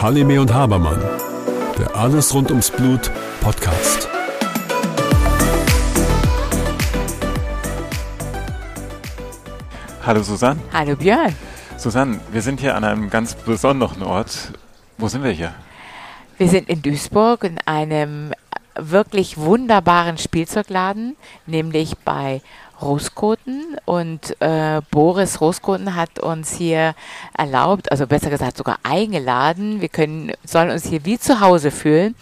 Halime und Habermann, der Alles rund ums Blut Podcast. Hallo Susanne. Hallo Björn. Susanne, wir sind hier an einem ganz besonderen Ort. Wo sind wir hier? Wir sind in Duisburg in einem wirklich wunderbaren Spielzeugladen, nämlich bei Roskoten und äh, Boris Roskoten hat uns hier erlaubt, also besser gesagt sogar eingeladen. Wir können, sollen uns hier wie zu Hause fühlen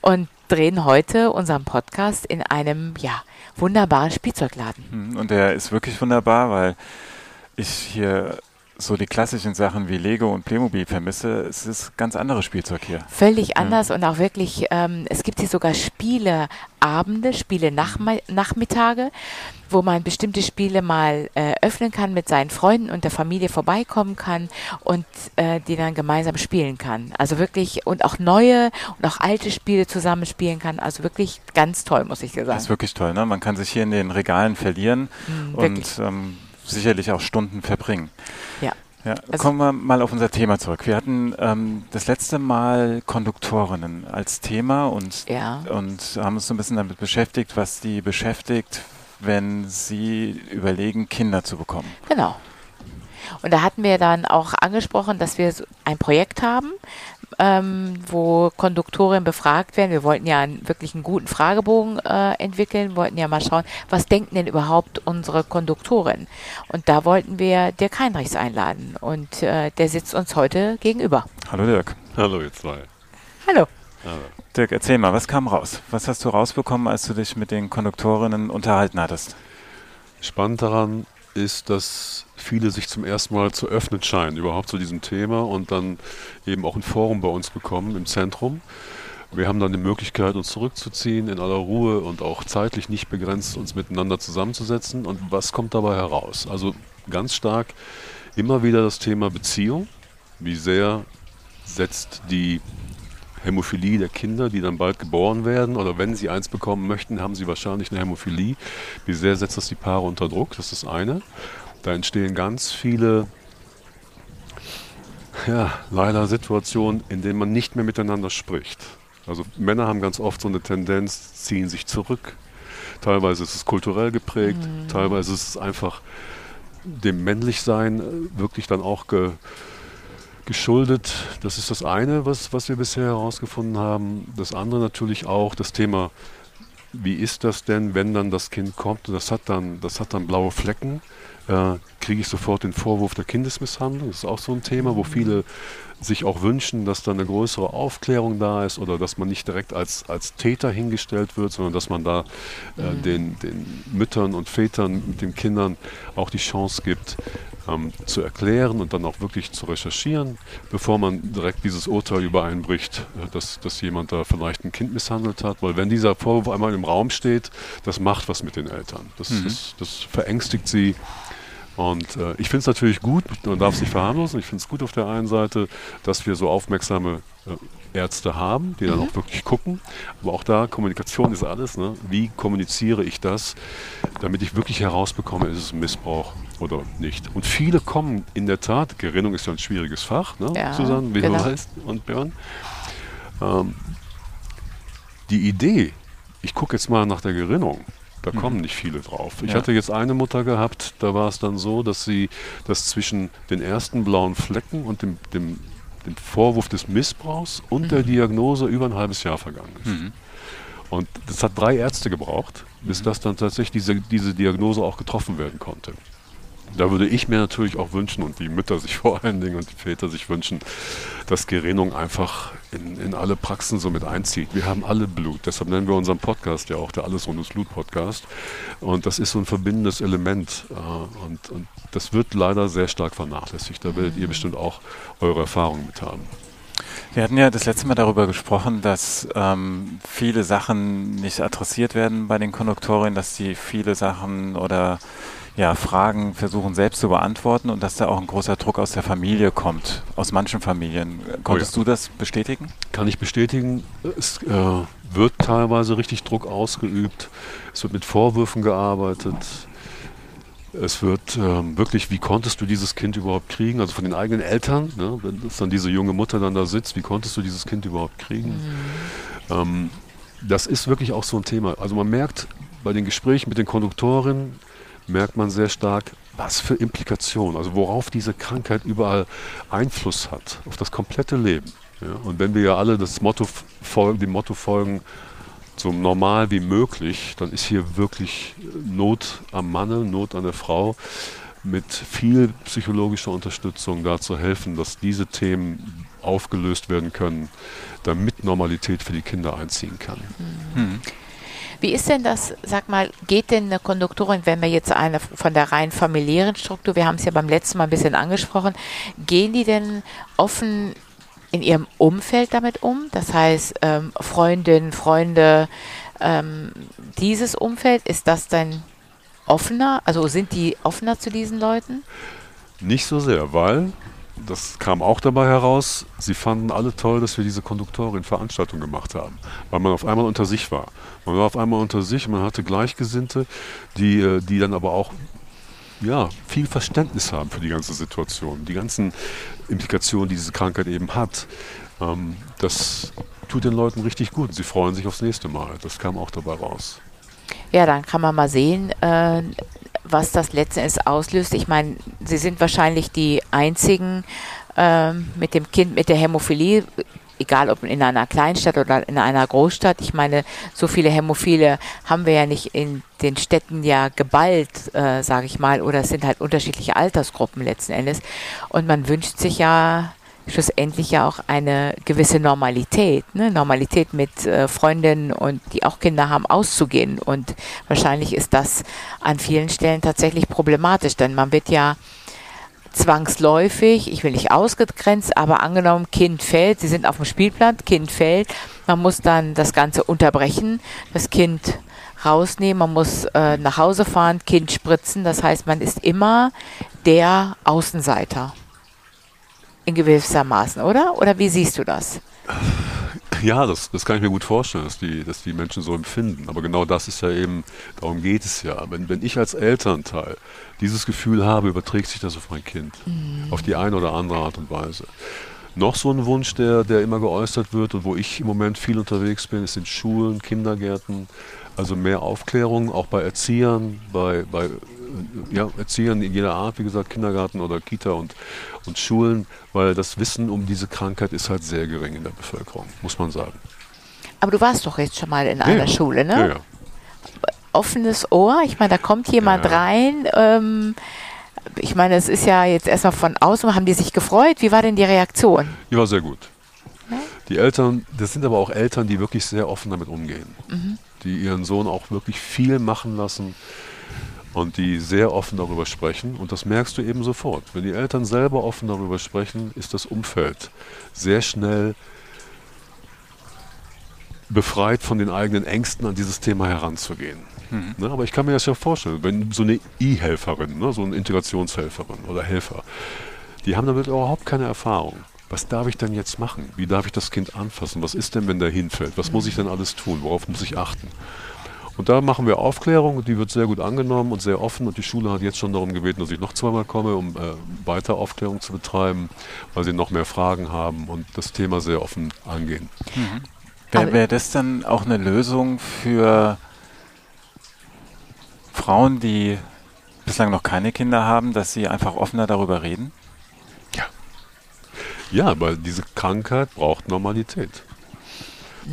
und drehen heute unseren Podcast in einem ja, wunderbaren Spielzeugladen. Hm, und der ist wirklich wunderbar, weil ich hier so die klassischen Sachen wie Lego und Playmobil vermisse, es ist ganz anderes Spielzeug hier. Völlig anders ja. und auch wirklich, ähm, es gibt hier sogar Spieleabende, Spiele-Nachmittage, wo man bestimmte Spiele mal äh, öffnen kann, mit seinen Freunden und der Familie vorbeikommen kann und äh, die dann gemeinsam spielen kann. Also wirklich, und auch neue und auch alte Spiele zusammenspielen kann. Also wirklich ganz toll, muss ich dir sagen. Das ist wirklich toll, ne? Man kann sich hier in den Regalen verlieren mhm, und ähm, sicherlich auch Stunden verbringen. Ja. Ja, also kommen wir mal auf unser Thema zurück. Wir hatten ähm, das letzte Mal Konduktorinnen als Thema und, ja. und haben uns so ein bisschen damit beschäftigt, was die beschäftigt, wenn sie überlegen, Kinder zu bekommen. Genau. Und da hatten wir dann auch angesprochen, dass wir ein Projekt haben, ähm, wo Konduktorinnen befragt werden. Wir wollten ja einen, wirklich einen guten Fragebogen äh, entwickeln, wollten ja mal schauen, was denken denn überhaupt unsere Konduktorinnen? Und da wollten wir Dirk Heinrichs einladen und äh, der sitzt uns heute gegenüber. Hallo Dirk. Hallo ihr zwei. Hallo. Hallo. Dirk, erzähl mal, was kam raus? Was hast du rausbekommen, als du dich mit den Konduktorinnen unterhalten hattest? Spannend daran ist, dass viele sich zum ersten Mal zu öffnen scheinen, überhaupt zu diesem Thema und dann eben auch ein Forum bei uns bekommen im Zentrum. Wir haben dann die Möglichkeit, uns zurückzuziehen in aller Ruhe und auch zeitlich nicht begrenzt, uns miteinander zusammenzusetzen. Und was kommt dabei heraus? Also ganz stark immer wieder das Thema Beziehung. Wie sehr setzt die Hämophilie der Kinder, die dann bald geboren werden, oder wenn sie eins bekommen möchten, haben sie wahrscheinlich eine Hämophilie. Wie sehr setzt das die Paare unter Druck? Das ist das eine. Da entstehen ganz viele, ja, leider Situationen, in denen man nicht mehr miteinander spricht. Also Männer haben ganz oft so eine Tendenz, ziehen sich zurück. Teilweise ist es kulturell geprägt, mhm. teilweise ist es einfach dem Männlichsein äh, wirklich dann auch ge, geschuldet. Das ist das eine, was, was wir bisher herausgefunden haben. Das andere natürlich auch das Thema, wie ist das denn, wenn dann das Kind kommt und das hat dann, das hat dann blaue Flecken, äh, kriege ich sofort den Vorwurf der Kindesmisshandlung. Das ist auch so ein Thema, wo viele sich auch wünschen, dass da eine größere Aufklärung da ist oder dass man nicht direkt als, als Täter hingestellt wird, sondern dass man da äh, mhm. den, den Müttern und Vätern mit den Kindern auch die Chance gibt, ähm, zu erklären und dann auch wirklich zu recherchieren, bevor man direkt dieses Urteil übereinbricht, äh, dass, dass jemand da vielleicht ein Kind misshandelt hat. Weil wenn dieser Vorwurf einmal im Raum steht, das macht was mit den Eltern. Das, mhm. das, das verängstigt sie. Und äh, ich finde es natürlich gut, man darf es nicht verharmlosen, ich finde es gut auf der einen Seite, dass wir so aufmerksame äh, Ärzte haben, die dann mhm. auch wirklich gucken. Aber auch da, Kommunikation ist alles. Ne? Wie kommuniziere ich das, damit ich wirklich herausbekomme, ist es ein Missbrauch oder nicht. Und viele kommen in der Tat, Gerinnung ist ja ein schwieriges Fach, ne? ja, Susanne, wie genau. du weißt, und Björn. Ähm, die Idee, ich gucke jetzt mal nach der Gerinnung, da mhm. kommen nicht viele drauf. Ich ja. hatte jetzt eine Mutter gehabt, da war es dann so, dass sie das zwischen den ersten blauen Flecken und dem, dem den Vorwurf des Missbrauchs und mhm. der Diagnose über ein halbes Jahr vergangen ist. Mhm. Und das hat drei Ärzte gebraucht, bis mhm. das dann tatsächlich diese, diese Diagnose auch getroffen werden konnte. Da würde ich mir natürlich auch wünschen und die Mütter sich vor allen Dingen und die Väter sich wünschen, dass Gerinnung einfach in, in alle Praxen so mit einzieht. Wir haben alle Blut, deshalb nennen wir unseren Podcast ja auch der Alles rund ums Blut Podcast. Und das ist so ein verbindendes Element äh, und, und das wird leider sehr stark vernachlässigt. Da werdet ihr bestimmt auch eure Erfahrungen mit haben. Wir hatten ja das letzte Mal darüber gesprochen, dass ähm, viele Sachen nicht adressiert werden bei den Konduktorinnen, dass die viele Sachen oder ja, Fragen versuchen selbst zu beantworten und dass da auch ein großer Druck aus der Familie kommt, aus manchen Familien. Konntest oh ja. du das bestätigen? Kann ich bestätigen. Es äh, wird teilweise richtig Druck ausgeübt. Es wird mit Vorwürfen gearbeitet. Es wird ähm, wirklich, wie konntest du dieses Kind überhaupt kriegen? Also von den eigenen Eltern, ne? wenn dann diese junge Mutter dann da sitzt, wie konntest du dieses Kind überhaupt kriegen? Mhm. Ähm, das ist wirklich auch so ein Thema. Also man merkt bei den Gesprächen mit den Konduktorinnen, merkt man sehr stark, was für Implikationen, also worauf diese Krankheit überall Einfluss hat, auf das komplette Leben. Ja? Und wenn wir ja alle das Motto folgen, dem Motto folgen, so normal wie möglich, dann ist hier wirklich Not am Manne, Not an der Frau, mit viel psychologischer Unterstützung da zu helfen, dass diese Themen aufgelöst werden können, damit Normalität für die Kinder einziehen kann. Mhm. Wie ist denn das, sag mal, geht denn eine Konduktorin, wenn wir jetzt eine von der rein familiären Struktur, wir haben es ja beim letzten Mal ein bisschen angesprochen, gehen die denn offen in ihrem Umfeld damit um? Das heißt, ähm, Freundinnen, Freunde, ähm, dieses Umfeld, ist das dann offener? Also sind die offener zu diesen Leuten? Nicht so sehr, weil das kam auch dabei heraus, sie fanden alle toll, dass wir diese Konduktorin-Veranstaltung gemacht haben, weil man auf einmal unter sich war. Man war auf einmal unter sich, man hatte Gleichgesinnte, die, äh, die dann aber auch ja, viel Verständnis haben für die ganze Situation, die ganzen Implikationen, die diese Krankheit eben hat. Ähm, das tut den Leuten richtig gut. Sie freuen sich aufs nächste Mal. Das kam auch dabei raus. Ja, dann kann man mal sehen, äh, was das letzten Endes auslöst. Ich meine, Sie sind wahrscheinlich die einzigen äh, mit dem Kind mit der Hämophilie, egal ob in einer Kleinstadt oder in einer Großstadt. Ich meine, so viele Hämophile haben wir ja nicht in den Städten ja geballt, äh, sage ich mal, oder es sind halt unterschiedliche Altersgruppen letzten Endes. Und man wünscht sich ja schlussendlich ja auch eine gewisse Normalität, ne? Normalität mit äh, Freundinnen und die auch Kinder haben, auszugehen. Und wahrscheinlich ist das an vielen Stellen tatsächlich problematisch, denn man wird ja zwangsläufig, ich will nicht ausgegrenzt, aber angenommen, Kind fällt, sie sind auf dem Spielplatz, Kind fällt, man muss dann das Ganze unterbrechen, das Kind rausnehmen, man muss äh, nach Hause fahren, Kind spritzen, das heißt, man ist immer der Außenseiter in gewissermaßen, oder? Oder wie siehst du das? Ja, das, das kann ich mir gut vorstellen, dass die, dass die Menschen so empfinden. Aber genau das ist ja eben, darum geht es ja. Wenn, wenn ich als Elternteil dieses Gefühl habe, überträgt sich das auf mein Kind. Mhm. Auf die eine oder andere Art und Weise. Noch so ein Wunsch, der, der immer geäußert wird und wo ich im Moment viel unterwegs bin, ist in Schulen, Kindergärten, also mehr Aufklärung, auch bei Erziehern, bei, bei ja, Erziehern in jeder Art, wie gesagt, Kindergarten oder Kita und, und Schulen, weil das Wissen um diese Krankheit ist halt sehr gering in der Bevölkerung, muss man sagen. Aber du warst doch jetzt schon mal in einer ja, Schule, ne? Ja, ja. Offenes Ohr, ich meine, da kommt jemand rein. Ähm, ich meine, es ist ja jetzt erstmal von außen, haben die sich gefreut? Wie war denn die Reaktion? Die war sehr gut. Die Eltern, das sind aber auch Eltern, die wirklich sehr offen damit umgehen. Mhm. Die ihren Sohn auch wirklich viel machen lassen und die sehr offen darüber sprechen. Und das merkst du eben sofort. Wenn die Eltern selber offen darüber sprechen, ist das Umfeld sehr schnell befreit von den eigenen Ängsten an dieses Thema heranzugehen. Mhm. Ne, aber ich kann mir das ja vorstellen, wenn so eine I-Helferin, ne, so eine Integrationshelferin oder Helfer, die haben damit überhaupt keine Erfahrung. Was darf ich denn jetzt machen? Wie darf ich das Kind anfassen? Was ist denn, wenn der hinfällt? Was muss ich denn alles tun? Worauf muss ich achten? Und da machen wir Aufklärung, die wird sehr gut angenommen und sehr offen. Und die Schule hat jetzt schon darum gebeten, dass ich noch zweimal komme, um äh, weiter Aufklärung zu betreiben, weil sie noch mehr Fragen haben und das Thema sehr offen angehen. Mhm. Wäre wär das dann auch eine Lösung für Frauen, die bislang noch keine Kinder haben, dass sie einfach offener darüber reden? Ja. Ja, weil diese Krankheit braucht Normalität.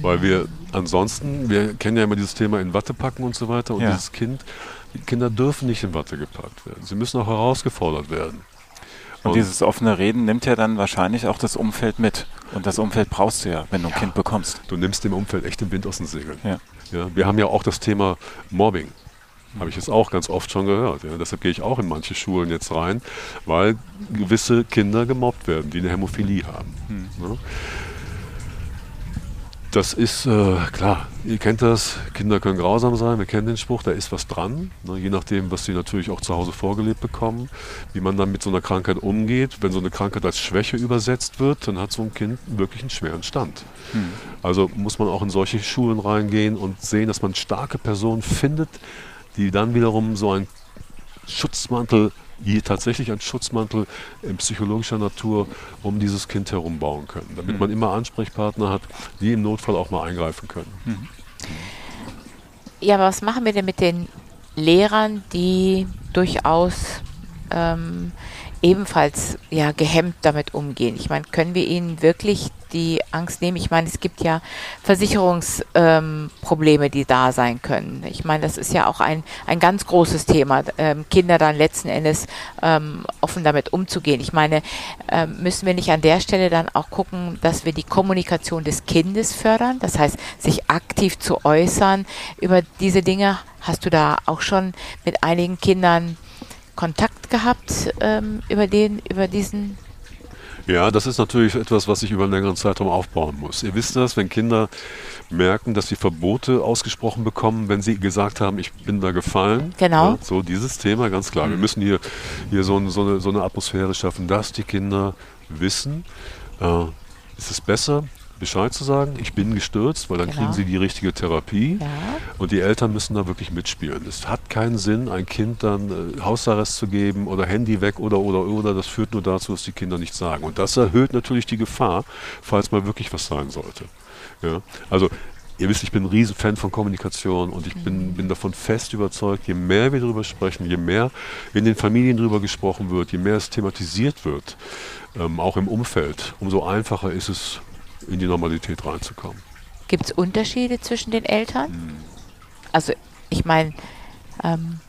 Weil wir ansonsten, wir kennen ja immer dieses Thema in Watte packen und so weiter und ja. dieses Kind, die Kinder dürfen nicht in Watte gepackt werden. Sie müssen auch herausgefordert werden. Und, und dieses offene Reden nimmt ja dann wahrscheinlich auch das Umfeld mit. Und das Umfeld brauchst du ja, wenn du ein ja, Kind bekommst. Du nimmst dem Umfeld echt den Wind aus den Segeln. Ja. Ja, wir haben ja auch das Thema Mobbing. Habe ich jetzt auch ganz oft schon gehört. Ja. Deshalb gehe ich auch in manche Schulen jetzt rein, weil gewisse Kinder gemobbt werden, die eine Hämophilie haben. Hm. Das ist äh, klar, ihr kennt das, Kinder können grausam sein, wir kennen den Spruch, da ist was dran, ne, je nachdem, was sie natürlich auch zu Hause vorgelebt bekommen, wie man dann mit so einer Krankheit umgeht. Wenn so eine Krankheit als Schwäche übersetzt wird, dann hat so ein Kind wirklich einen schweren Stand. Hm. Also muss man auch in solche Schulen reingehen und sehen, dass man starke Personen findet, die dann wiederum so ein Schutzmantel, je tatsächlich ein Schutzmantel in psychologischer Natur um dieses Kind herum bauen können, damit Mhm. man immer Ansprechpartner hat, die im Notfall auch mal eingreifen können. Mhm. Ja, aber was machen wir denn mit den Lehrern, die durchaus ähm, ebenfalls ja gehemmt damit umgehen? Ich meine, können wir ihnen wirklich die Angst nehmen? Ich meine, es gibt ja Versicherungsprobleme, ähm, die da sein können. Ich meine, das ist ja auch ein, ein ganz großes Thema, ähm, Kinder dann letzten Endes ähm, offen damit umzugehen. Ich meine, ähm, müssen wir nicht an der Stelle dann auch gucken, dass wir die Kommunikation des Kindes fördern, das heißt, sich aktiv zu äußern über diese Dinge? Hast du da auch schon mit einigen Kindern Kontakt gehabt ähm, über den, über diesen? Ja, das ist natürlich etwas, was ich über einen längeren Zeitraum aufbauen muss. Ihr wisst das, wenn Kinder merken, dass sie Verbote ausgesprochen bekommen, wenn sie gesagt haben, ich bin da gefallen. Genau. Ja, so dieses Thema, ganz klar. Wir müssen hier, hier so, ein, so, eine, so eine Atmosphäre schaffen, dass die Kinder wissen, äh, ist es besser, Bescheid zu sagen, ich bin gestürzt, weil dann Genau. kriegen sie die richtige Therapie. Ja. Und die Eltern müssen da wirklich mitspielen. Es hat keinen Sinn, ein Kind dann äh, Hausarrest zu geben oder Handy weg oder oder oder. Das führt nur dazu, dass die Kinder nichts sagen. Und das erhöht natürlich die Gefahr, falls mal wirklich was sein sollte. Ja? Also ihr wisst, ich bin ein Riesenfan von Kommunikation und ich bin, bin davon fest überzeugt, je mehr wir darüber sprechen, je mehr in den Familien darüber gesprochen wird, je mehr es thematisiert wird, ähm, auch im Umfeld, umso einfacher ist es, in die Normalität reinzukommen. Gibt es Unterschiede zwischen den Eltern? Hm. Also ich meine, ähm,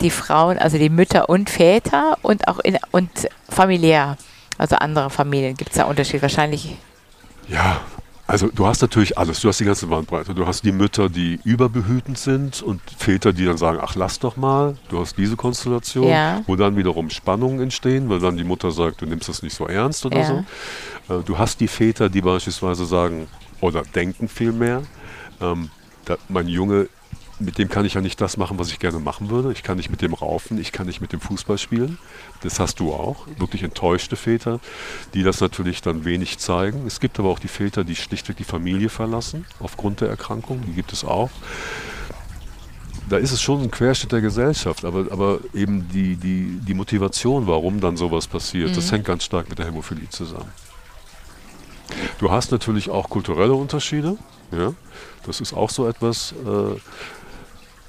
die Frauen, also die Mütter und Väter und auch in und familiär, also andere Familien, gibt es da Unterschied? Wahrscheinlich. Ja, also du hast natürlich alles. Du hast die ganze Bandbreite. Du hast die Mütter, die überbehütend sind und Väter, die dann sagen, ach lass doch mal. Du hast diese Konstellation, Ja. wo dann wiederum Spannungen entstehen, weil dann die Mutter sagt, du nimmst das nicht so ernst oder Ja. so. Äh, Du hast die Väter, die beispielsweise sagen oder denken vielmehr, ähm, mein Junge, mit dem kann ich ja nicht das machen, was ich gerne machen würde. Ich kann nicht mit dem raufen, ich kann nicht mit dem Fußball spielen. Das hast du auch. Wirklich enttäuschte Väter, die das natürlich dann wenig zeigen. Es gibt aber auch die Väter, die schlichtweg die Familie verlassen aufgrund der Erkrankung. Die gibt es auch. Da ist es schon ein Querschnitt der Gesellschaft, aber, aber eben die, die, die Motivation, warum dann sowas passiert, das hängt ganz stark mit der Hämophilie zusammen. Du hast natürlich auch kulturelle Unterschiede. Ja? Das ist auch so etwas, äh,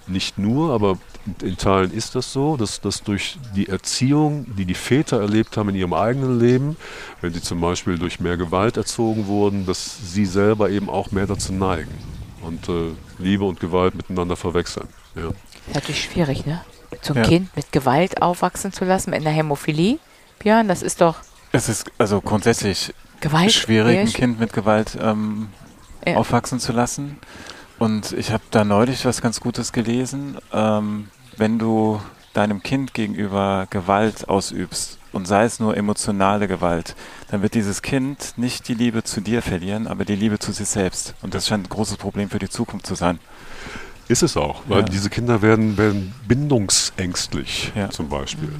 nicht nur, aber in, in Teilen ist das so, dass, dass durch die Erziehung, die die Väter erlebt haben in ihrem eigenen Leben, wenn sie zum Beispiel durch mehr Gewalt erzogen wurden, dass sie selber eben auch mehr dazu neigen und äh, Liebe und Gewalt miteinander verwechseln. Ja. Ist natürlich schwierig, ne? So ein Ja. Kind mit Gewalt aufwachsen zu lassen, mit einer Hämophilie. Björn, das ist doch Es ist also grundsätzlich Gewalt. schwierig, ein Kind mit Gewalt ähm, Ja. aufwachsen zu lassen. Und ich habe da neulich was ganz Gutes gelesen. Ähm, wenn du deinem Kind gegenüber Gewalt ausübst und sei es nur emotionale Gewalt, dann wird dieses Kind nicht die Liebe zu dir verlieren, aber die Liebe zu sich selbst. Und das scheint ein großes Problem für die Zukunft zu sein. Ist es auch, weil Ja. diese Kinder werden, werden bindungsängstlich Ja. zum Beispiel.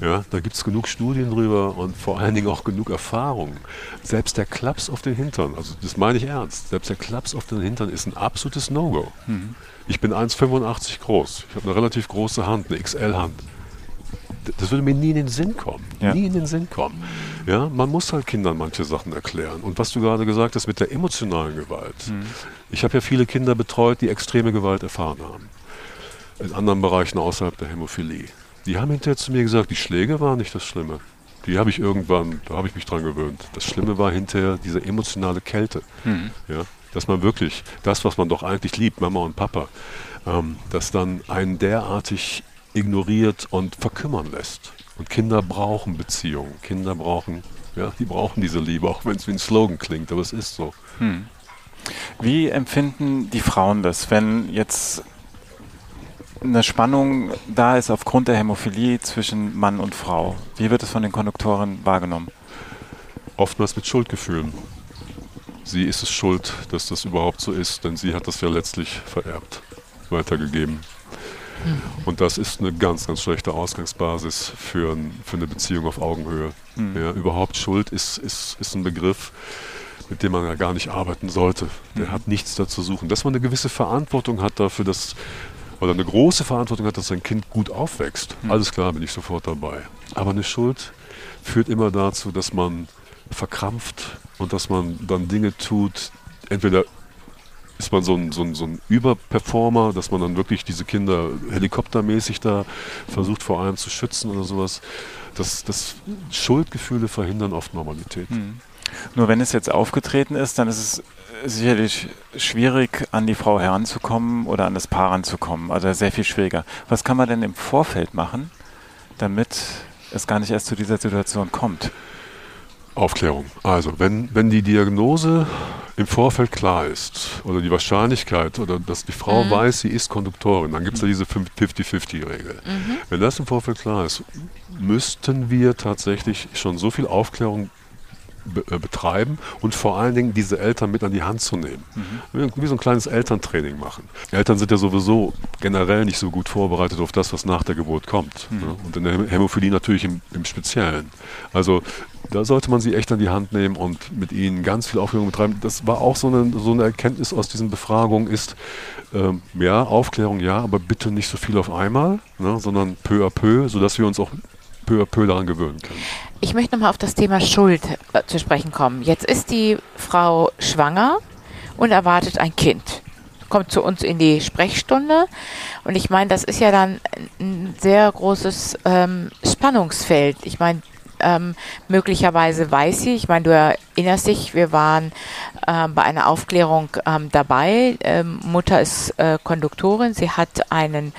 Ja, da gibt es genug Studien drüber und vor allen Dingen auch genug Erfahrung. Selbst der Klaps auf den Hintern, also das meine ich ernst, selbst der Klaps auf den Hintern ist ein absolutes No-Go. Mhm. Ich bin 1,85 groß, ich habe eine relativ große Hand, eine XL-Hand. Das würde mir nie in den Sinn kommen. Ja. Nie in den Sinn kommen. Ja, man muss halt Kindern manche Sachen erklären. Und was du gerade gesagt hast mit der emotionalen Gewalt. Ich habe ja viele Kinder betreut, die extreme Gewalt erfahren haben. In anderen Bereichen außerhalb der Hämophilie. Die haben hinterher zu mir gesagt, die Schläge waren nicht das Schlimme. Die habe ich irgendwann, da habe ich mich dran gewöhnt. Das Schlimme war hinterher diese emotionale Kälte. Mhm. Ja, dass man wirklich das, was man doch eigentlich liebt, Mama und Papa, ähm, das dann einen derartig ignoriert und verkümmern lässt. Und Kinder brauchen Beziehungen. Kinder brauchen, ja, die brauchen diese Liebe, auch wenn es wie ein Slogan klingt, aber es ist so. Hm. Wie empfinden die Frauen das, wenn jetzt eine Spannung da ist aufgrund der Hämophilie zwischen Mann und Frau? Wie wird es von den Konduktoren wahrgenommen? Oftmals mit Schuldgefühlen. Sie ist es schuld, dass das überhaupt so ist, denn sie hat das ja letztlich vererbt, weitergegeben. Und das ist eine ganz, ganz schlechte Ausgangsbasis für, ein, für eine Beziehung auf Augenhöhe. Hm. Ja, überhaupt Schuld ist, ist, ist ein Begriff, mit dem man ja gar nicht arbeiten sollte. Der Mhm. hat nichts dazu suchen. Dass man eine gewisse Verantwortung hat dafür, dass oder eine große Verantwortung hat, dass sein Kind gut aufwächst. Mhm. Alles klar, bin ich sofort dabei. Aber eine Schuld führt immer dazu, dass man verkrampft und dass man dann Dinge tut, entweder ist man so ein, so, ein, so ein Überperformer, dass man dann wirklich diese Kinder helikoptermäßig da versucht vor allem zu schützen oder sowas. Das, das Schuldgefühle verhindern oft Normalität. Hm. Nur wenn es jetzt aufgetreten ist, dann ist es sicherlich schwierig, an die Frau heranzukommen oder an das Paar ranzukommen. Also sehr viel schwieriger. Was kann man denn im Vorfeld machen, damit es gar nicht erst zu dieser Situation kommt? Aufklärung. Also, wenn, wenn die Diagnose im Vorfeld klar ist oder die Wahrscheinlichkeit oder dass die Frau Mhm. weiß, sie ist Konduktorin, dann gibt es ja diese 50-50-Regel. Mhm. Wenn das im Vorfeld klar ist, müssten wir tatsächlich schon so viel Aufklärung be äh, betreiben und vor allen Dingen diese Eltern mit an die Hand zu nehmen. Wie wie so ein kleines Elterntraining machen. Eltern sind ja sowieso generell nicht so gut vorbereitet auf das, was nach der Geburt kommt. Mhm. Ne? Und in der Häm- Hämophilie natürlich im, im Speziellen. Also da sollte man sie echt an die Hand nehmen und mit ihnen ganz viel Aufklärung betreiben. Das war auch so eine, so eine Erkenntnis aus diesen Befragungen ist, ähm, ja, Aufklärung ja, aber bitte nicht so viel auf einmal, ne, sondern peu à peu, sodass wir uns auch peu à peu daran gewöhnen können. Ich möchte nochmal auf das Thema Schuld äh, zu sprechen kommen. Jetzt ist die Frau schwanger und erwartet ein Kind. Kommt zu uns in die Sprechstunde. Und ich meine, das ist ja dann ein sehr großes ähm, Spannungsfeld. Ich meine, ähm, möglicherweise weiß sie, ich meine, du erinnerst dich, wir waren ähm, bei einer Aufklärung ähm, dabei. Ähm, Mutter ist äh, Konduktorin, sie hat einen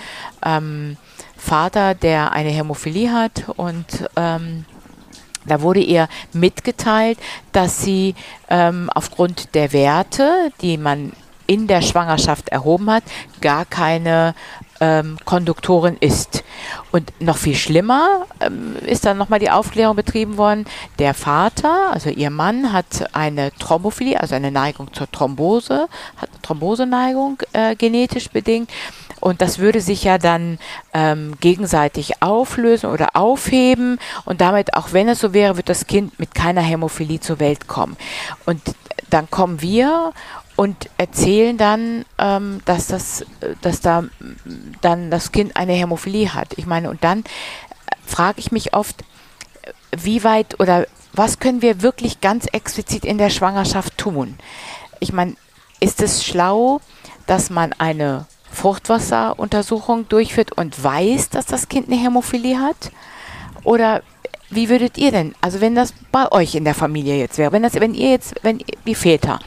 ähm, Vater, der eine Hämophilie hat und ähm, da wurde ihr mitgeteilt, dass sie ähm, aufgrund der Werte, die man in der Schwangerschaft erhoben hat, gar keine ähm, Konduktorin ist. Und noch viel schlimmer ähm, ist dann nochmal die Aufklärung betrieben worden. Der Vater, also ihr Mann, hat eine Thrombophilie, also eine Neigung zur Thrombose, hat eine Thromboseneigung äh, genetisch bedingt. Und das würde sich ja dann ähm, gegenseitig auflösen oder aufheben. Und damit, auch wenn es so wäre, wird das Kind mit keiner Hämophilie zur Welt kommen. Und dann kommen wir und erzählen dann, ähm, dass das, dass da mm, dann das Kind eine Hämophilie hat. Ich meine, und dann äh, frage ich mich oft, äh, wie weit oder was können wir wirklich ganz explizit in der Schwangerschaft tun? Ich meine, ist es schlau, dass man eine Fruchtwasseruntersuchung durchführt und weiß, dass das Kind eine Hämophilie hat? Oder wie würdet ihr denn, also wenn das bei euch in der Familie jetzt wäre, wenn das, wenn ihr jetzt, wenn wie Väter,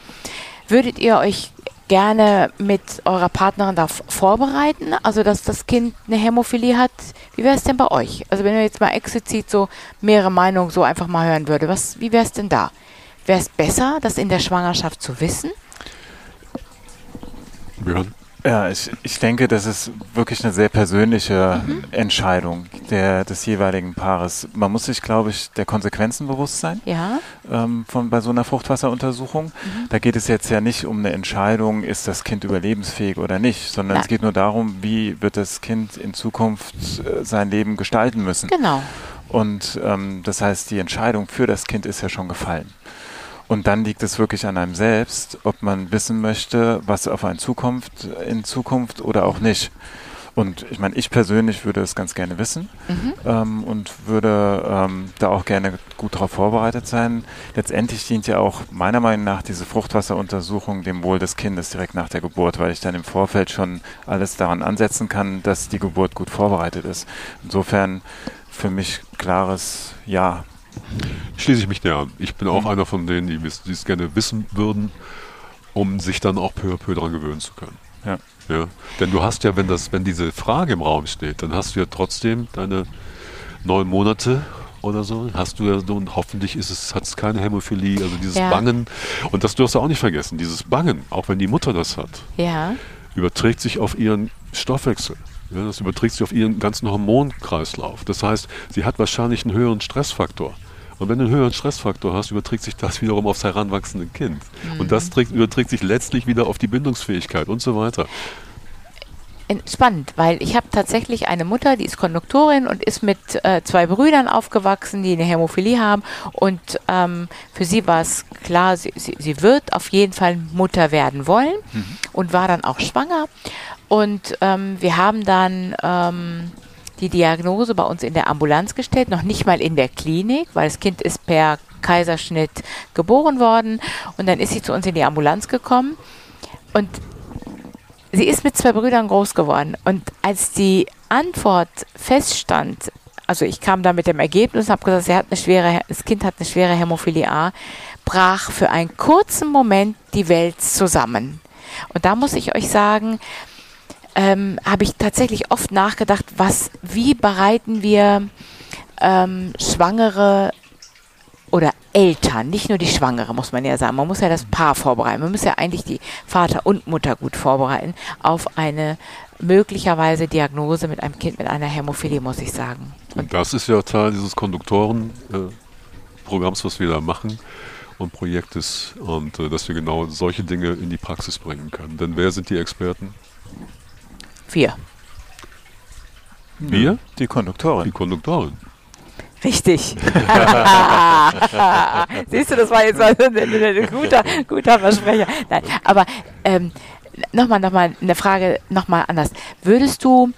würdet ihr euch gerne mit eurer Partnerin darauf vorbereiten, also dass das Kind eine Hämophilie hat? Wie wäre es denn bei euch? Also wenn ihr jetzt mal explizit so mehrere Meinungen so einfach mal hören würde, was, wie wäre es denn da? Wäre es besser, das in der Schwangerschaft zu wissen? Björn? Ja, ich, ich denke, das ist wirklich eine sehr persönliche Entscheidung der, des jeweiligen Paares. Man muss sich, glaube ich, der Konsequenzen bewusst sein Ja? ähm, von, bei so einer Fruchtwasseruntersuchung. Da geht es jetzt ja nicht um eine Entscheidung, ist das Kind überlebensfähig oder nicht, sondern Nein. es geht nur darum, wie wird das Kind in Zukunft äh, sein Leben gestalten müssen. Genau. Und ähm, das heißt, die Entscheidung für das Kind ist ja schon gefallen. Und dann liegt es wirklich an einem selbst, ob man wissen möchte, was auf einen zukommt in Zukunft oder auch nicht. Und ich meine, ich persönlich würde es ganz gerne wissen Mhm. ähm, und würde ähm, da auch gerne gut darauf vorbereitet sein. Letztendlich dient ja auch meiner Meinung nach diese Fruchtwasseruntersuchung dem Wohl des Kindes direkt nach der Geburt, weil ich dann im Vorfeld schon alles daran ansetzen kann, dass die Geburt gut vorbereitet ist. Insofern für mich klares Ja. Schließe ich mich näher an. Ich bin auch Mhm. einer von denen, die es gerne wissen würden, um sich dann auch peu à peu daran gewöhnen zu können. Ja. Ja. Denn du hast ja, wenn, das, wenn diese Frage im Raum steht, dann hast du ja trotzdem deine neun Monate oder so, hast du ja so, und hoffentlich ist es, hat es keine Hämophilie, also dieses Ja. Bangen. Und das darfst du auch nicht vergessen, dieses Bangen, auch wenn die Mutter das hat, Ja. überträgt sich auf ihren Stoffwechsel. Ja, das überträgt sich auf ihren ganzen Hormonkreislauf. Das heißt, sie hat wahrscheinlich einen höheren Stressfaktor. Und wenn du einen höheren Stressfaktor hast, überträgt sich das wiederum aufs heranwachsende Kind. Und das trägt, überträgt sich letztlich wieder auf die Bindungsfähigkeit und so weiter. Spannend, weil ich habe tatsächlich eine Mutter, die ist Konduktorin und ist mit äh, zwei Brüdern aufgewachsen, die eine Hämophilie haben. Und ähm, für sie war es klar, sie, sie, sie wird auf jeden Fall Mutter werden wollen und war dann auch schwanger. Und ähm, wir haben dann ähm, die Diagnose bei uns in der Ambulanz gestellt, noch nicht mal in der Klinik, weil das Kind ist per Kaiserschnitt geboren worden. Und dann ist sie zu uns in die Ambulanz gekommen. Und sie ist mit zwei Brüdern groß geworden. Und als die Antwort feststand, also ich kam da mit dem Ergebnis und habe gesagt, sie hat eine schwere, das Kind hat eine schwere Hämophilie A, brach für einen kurzen Moment die Welt zusammen. Und da muss ich euch sagen, ähm, habe ich tatsächlich oft nachgedacht, was, wie bereiten wir ähm, Schwangere oder Eltern, nicht nur die Schwangere, muss man ja sagen. Man muss ja das Paar vorbereiten. Man muss ja eigentlich die Vater und Mutter gut vorbereiten auf eine möglicherweise Diagnose mit einem Kind mit einer Hämophilie, muss ich sagen. Und das ist ja Teil dieses Konduktoren-Programms, äh, was wir da machen und Projektes und äh, dass wir genau solche Dinge in die Praxis bringen können. Denn wer sind die Experten? Wir. Wir? Die Konduktorin. Die Konduktorin. Richtig. Siehst du, das war jetzt mal ein, ein guter, guter Versprecher. Nein, aber ähm, nochmal noch mal eine Frage, nochmal anders. Würdest du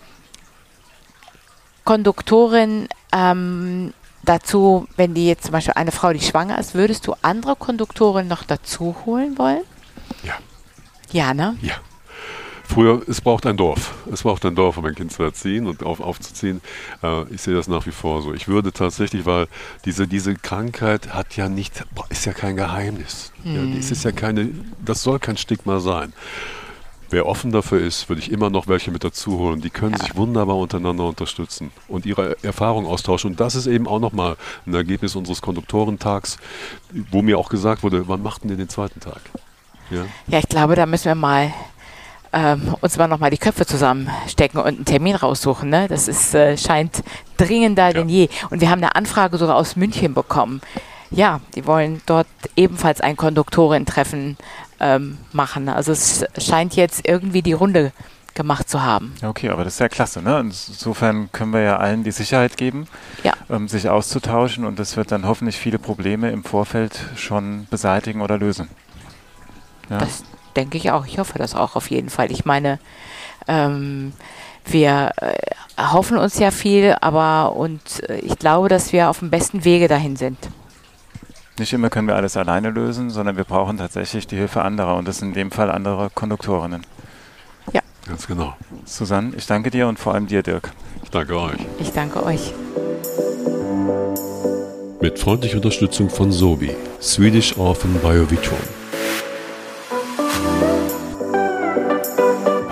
Konduktorin ähm, dazu, wenn die jetzt zum Beispiel eine Frau, die schwanger ist, würdest du andere Konduktoren noch dazu holen wollen? Ja. Ja, ne? Ja. Früher, es braucht ein Dorf. Es braucht ein Dorf, um ein Kind zu erziehen und auf, aufzuziehen. Äh, ich sehe das nach wie vor so. Ich würde tatsächlich, weil diese, diese Krankheit hat ja nicht, ist ja kein Geheimnis. Mhm. Ja, es ist ja keine, das soll kein Stigma sein. Wer offen dafür ist, würde ich immer noch welche mit dazu holen. Die können ja. sich wunderbar untereinander unterstützen und ihre Erfahrungen austauschen. Und das ist eben auch nochmal ein Ergebnis unseres Konduktorentags, wo mir auch gesagt wurde, wann machten ihr den zweiten Tag? Ja, ja ich glaube, da müssen wir mal ähm, uns mal nochmal die Köpfe zusammenstecken und einen Termin raussuchen. Ne? Das ist, äh, scheint dringender ja. denn je. Und wir haben eine Anfrage sogar aus München bekommen. Ja, die wollen dort ebenfalls ein Konduktorentreffen ähm, machen. Also es scheint jetzt irgendwie die Runde gemacht zu haben. Okay, aber das ist ja klasse. Ne? Insofern können wir ja allen die Sicherheit geben, ja. ähm, sich auszutauschen und das wird dann hoffentlich viele Probleme im Vorfeld schon beseitigen oder lösen. Ja. Das denke ich auch. Ich hoffe das auch auf jeden Fall. Ich meine, ähm, wir äh, hoffen uns ja viel, aber und äh, ich glaube, dass wir auf dem besten Wege dahin sind. Nicht immer können wir alles alleine lösen, sondern wir brauchen tatsächlich die Hilfe anderer und das sind in dem Fall andere Konduktorinnen. Ja. Ganz genau. Susanne, ich danke dir und vor allem dir, Dirk. Ich danke euch. Ich danke euch. Mit freundlicher Unterstützung von Sobi, Swedish Orphan Biovitron.